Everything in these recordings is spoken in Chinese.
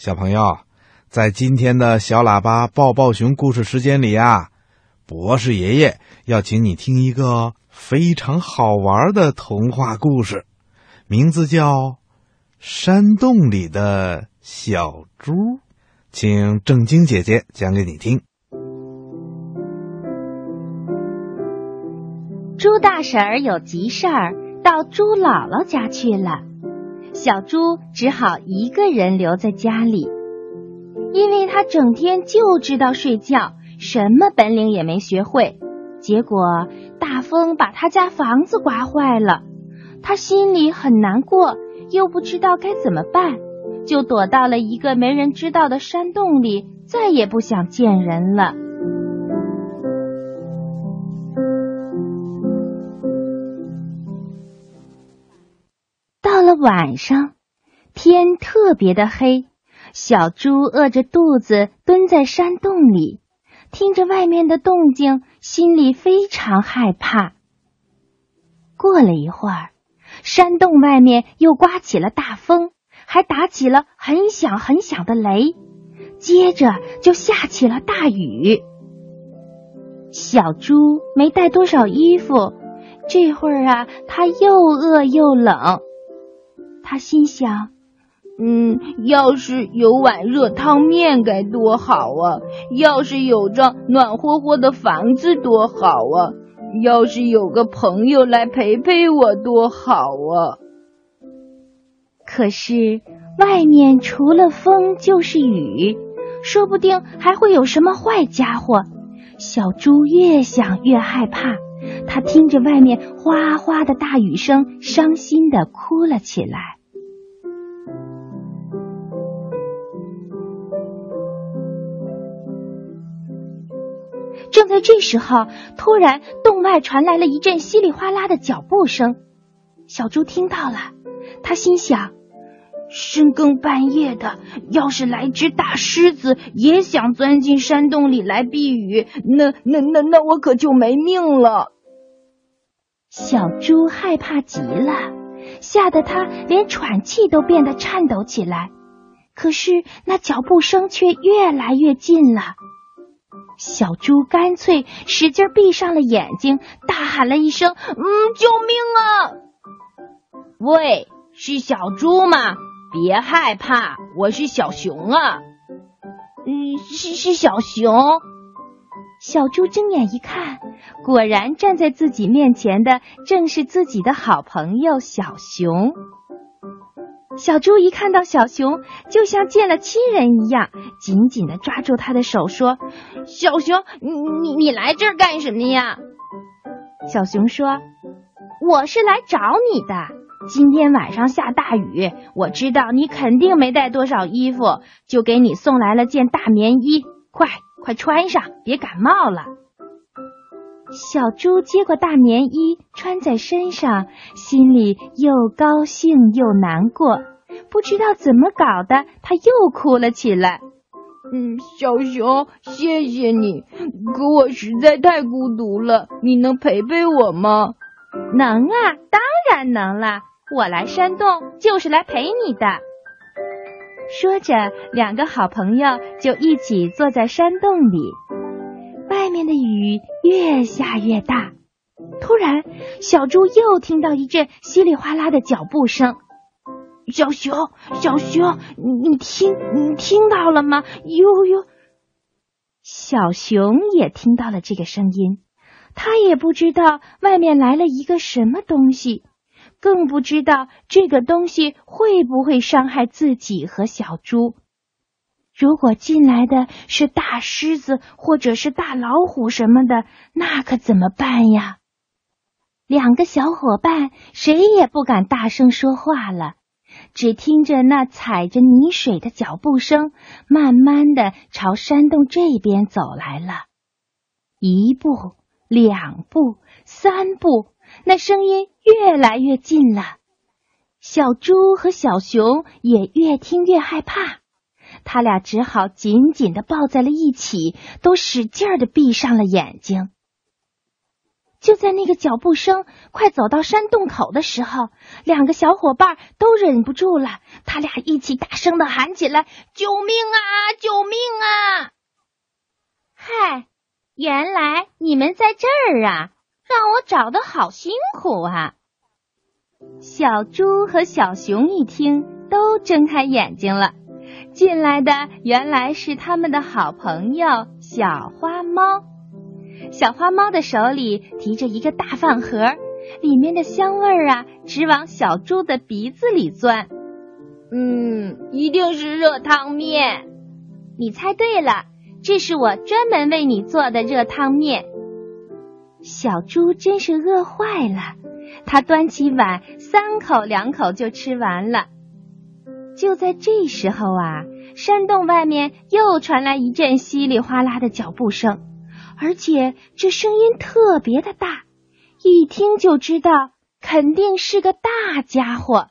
小朋友，在今天的小喇叭抱抱熊故事时间里啊，博士爷爷要请你听一个非常好玩的童话故事，名字叫《山洞里的小猪》，请正晶姐姐讲给你听。猪大婶儿有急事儿，到猪姥姥家去了。小猪只好一个人留在家里，因为他整天就知道睡觉，什么本领也没学会。结果大风把他家房子刮坏了，他心里很难过，又不知道该怎么办，就躲到了一个没人知道的山洞里，再也不想见人了。晚上，天特别的黑，小猪饿着肚子蹲在山洞里，听着外面的动静，心里非常害怕。过了一会儿，山洞外面又刮起了大风，还打起了很响很响的雷，接着就下起了大雨。小猪没带多少衣服，这会儿啊，它又饿又冷。他心想：“嗯，要是有碗热汤面该多好啊！要是有张暖和和的房子多好啊！要是有个朋友来陪陪我多好啊！”可是外面除了风就是雨，说不定还会有什么坏家伙。小猪越想越害怕，他听着外面哗哗的大雨声，伤心的哭了起来。正在这时候，突然洞外传来了一阵稀里哗啦的脚步声。小猪听到了，他心想：深更半夜的，要是来只大狮子也想钻进山洞里来避雨，那那那那我可就没命了。小猪害怕极了，吓得他连喘气都变得颤抖起来。可是那脚步声却越来越近了。小猪干脆使劲闭上了眼睛，大喊了一声：“嗯，救命啊！”喂，是小猪吗？别害怕，我是小熊啊。嗯，是是小熊。小猪睁眼一看，果然站在自己面前的正是自己的好朋友小熊。小猪一看到小熊，就像见了亲人一样，紧紧的抓住他的手，说：“小熊，你你你来这儿干什么呀？”小熊说：“我是来找你的。今天晚上下大雨，我知道你肯定没带多少衣服，就给你送来了件大棉衣，快快穿上，别感冒了。”小猪接过大棉衣，穿在身上，心里又高兴又难过，不知道怎么搞的，他又哭了起来。嗯，小熊，谢谢你，可我实在太孤独了，你能陪陪我吗？能啊，当然能了，我来山洞就是来陪你的。说着，两个好朋友就一起坐在山洞里。外面的雨越下越大，突然，小猪又听到一阵稀里哗啦的脚步声。小熊，小熊，你你听，你听到了吗？呦呦！小熊也听到了这个声音，他也不知道外面来了一个什么东西，更不知道这个东西会不会伤害自己和小猪。如果进来的是大狮子或者是大老虎什么的，那可怎么办呀？两个小伙伴谁也不敢大声说话了，只听着那踩着泥水的脚步声，慢慢的朝山洞这边走来了。一步，两步，三步，那声音越来越近了。小猪和小熊也越听越害怕。他俩只好紧紧的抱在了一起，都使劲的闭上了眼睛。就在那个脚步声快走到山洞口的时候，两个小伙伴都忍不住了，他俩一起大声的喊起来：“救命啊！救命啊！”嗨，原来你们在这儿啊！让我找的好辛苦啊！小猪和小熊一听，都睁开眼睛了。进来的原来是他们的好朋友小花猫。小花猫的手里提着一个大饭盒，里面的香味儿啊，直往小猪的鼻子里钻。嗯，一定是热汤面。你猜对了，这是我专门为你做的热汤面。小猪真是饿坏了，它端起碗，三口两口就吃完了。就在这时候啊，山洞外面又传来一阵稀里哗啦的脚步声，而且这声音特别的大，一听就知道肯定是个大家伙。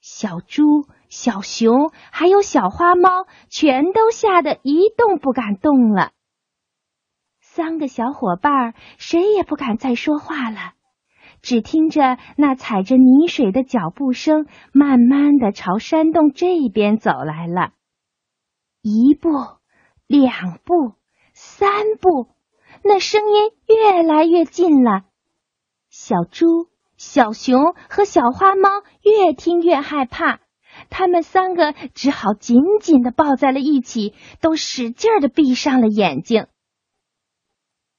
小猪、小熊还有小花猫全都吓得一动不敢动了。三个小伙伴谁也不敢再说话了，只听着那踩着泥水的脚步声，慢慢的朝山洞这边走来了。一步，两步，三步，那声音越来越近了。小猪、小熊和小花猫越听越害怕，他们三个只好紧紧的抱在了一起，都使劲的闭上了眼睛。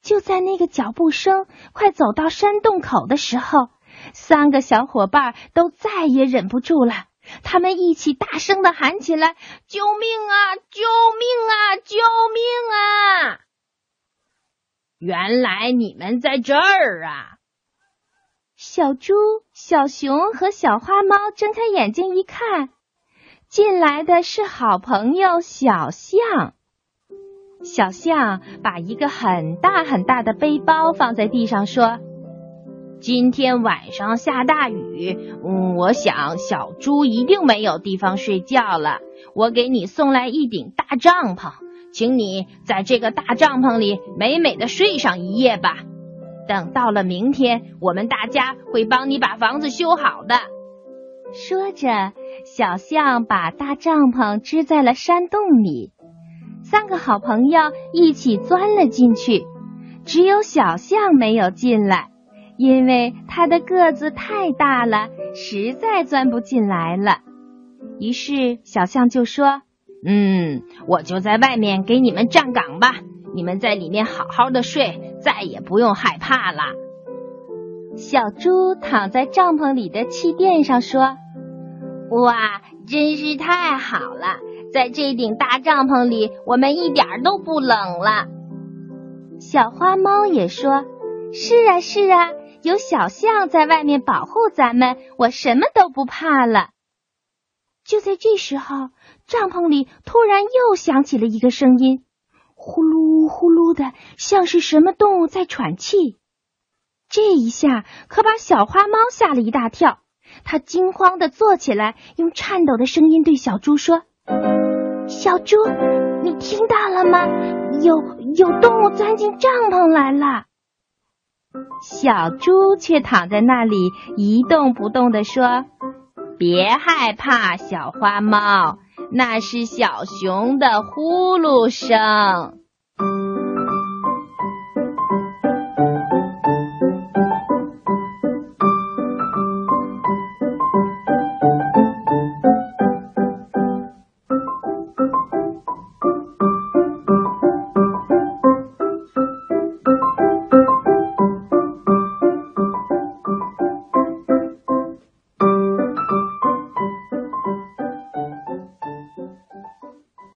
就在那个脚步声快走到山洞口的时候，三个小伙伴都再也忍不住了，他们一起大声的喊起来：“救命啊！救命啊！救命啊！”原来你们在这儿啊！小猪、小熊和小花猫睁开眼睛一看，进来的是好朋友小象。小象把一个很大很大的背包放在地上，说：“今天晚上下大雨，嗯，我想小猪一定没有地方睡觉了。我给你送来一顶大帐篷，请你在这个大帐篷里美美的睡上一夜吧。等到了明天，我们大家会帮你把房子修好的。”说着，小象把大帐篷支在了山洞里。三个好朋友一起钻了进去，只有小象没有进来，因为它的个子太大了，实在钻不进来了。于是小象就说：“嗯，我就在外面给你们站岗吧，你们在里面好好的睡，再也不用害怕了。”小猪躺在帐篷里的气垫上说：“哇，真是太好了！”在这顶大帐篷里，我们一点都不冷了。小花猫也说：“是啊，是啊，有小象在外面保护咱们，我什么都不怕了。”就在这时候，帐篷里突然又响起了一个声音，呼噜呼噜的，像是什么动物在喘气。这一下可把小花猫吓了一大跳，它惊慌的坐起来，用颤抖的声音对小猪说。小猪，你听到了吗？有有动物钻进帐篷来了。小猪却躺在那里一动不动地说：“别害怕，小花猫，那是小熊的呼噜声。”